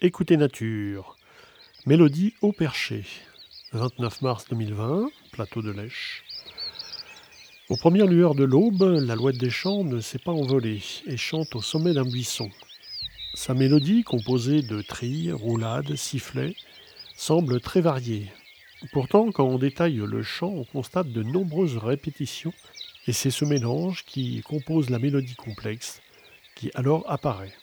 Écoutez Nature. Mélodie au perché. 29 mars 2020, plateau de Lèche. Aux premières lueurs de l'aube, l'alouette des champs ne s'est pas envolée et chante au sommet d'un buisson. Sa mélodie, composée de trilles, roulades, sifflets, semble très variée. Pourtant, quand on détaille le chant, on constate de nombreuses répétitions et c'est ce mélange qui compose la mélodie complexe qui alors apparaît.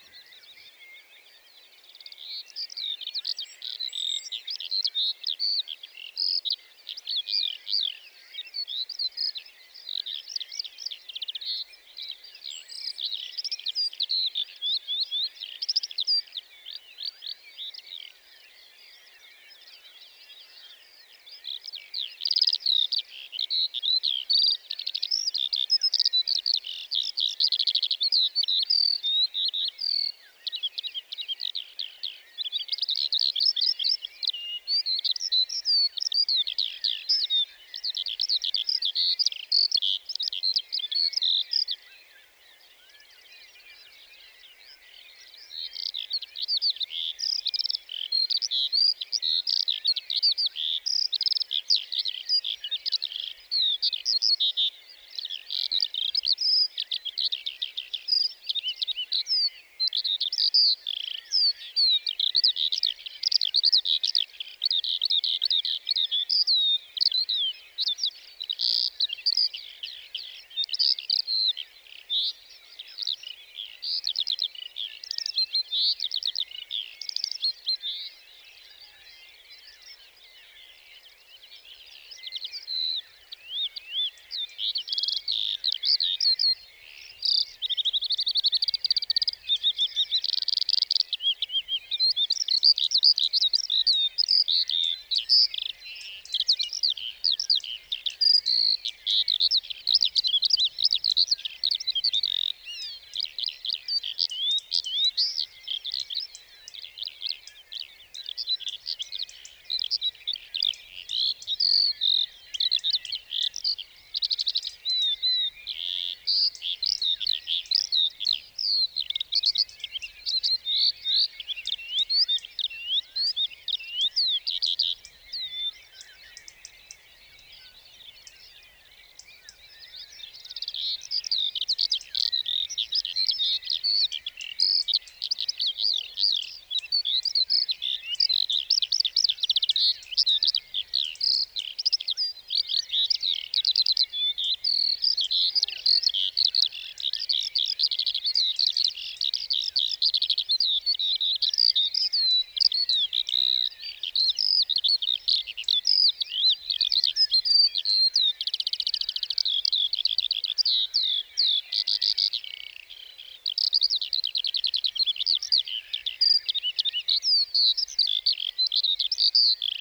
Thank you.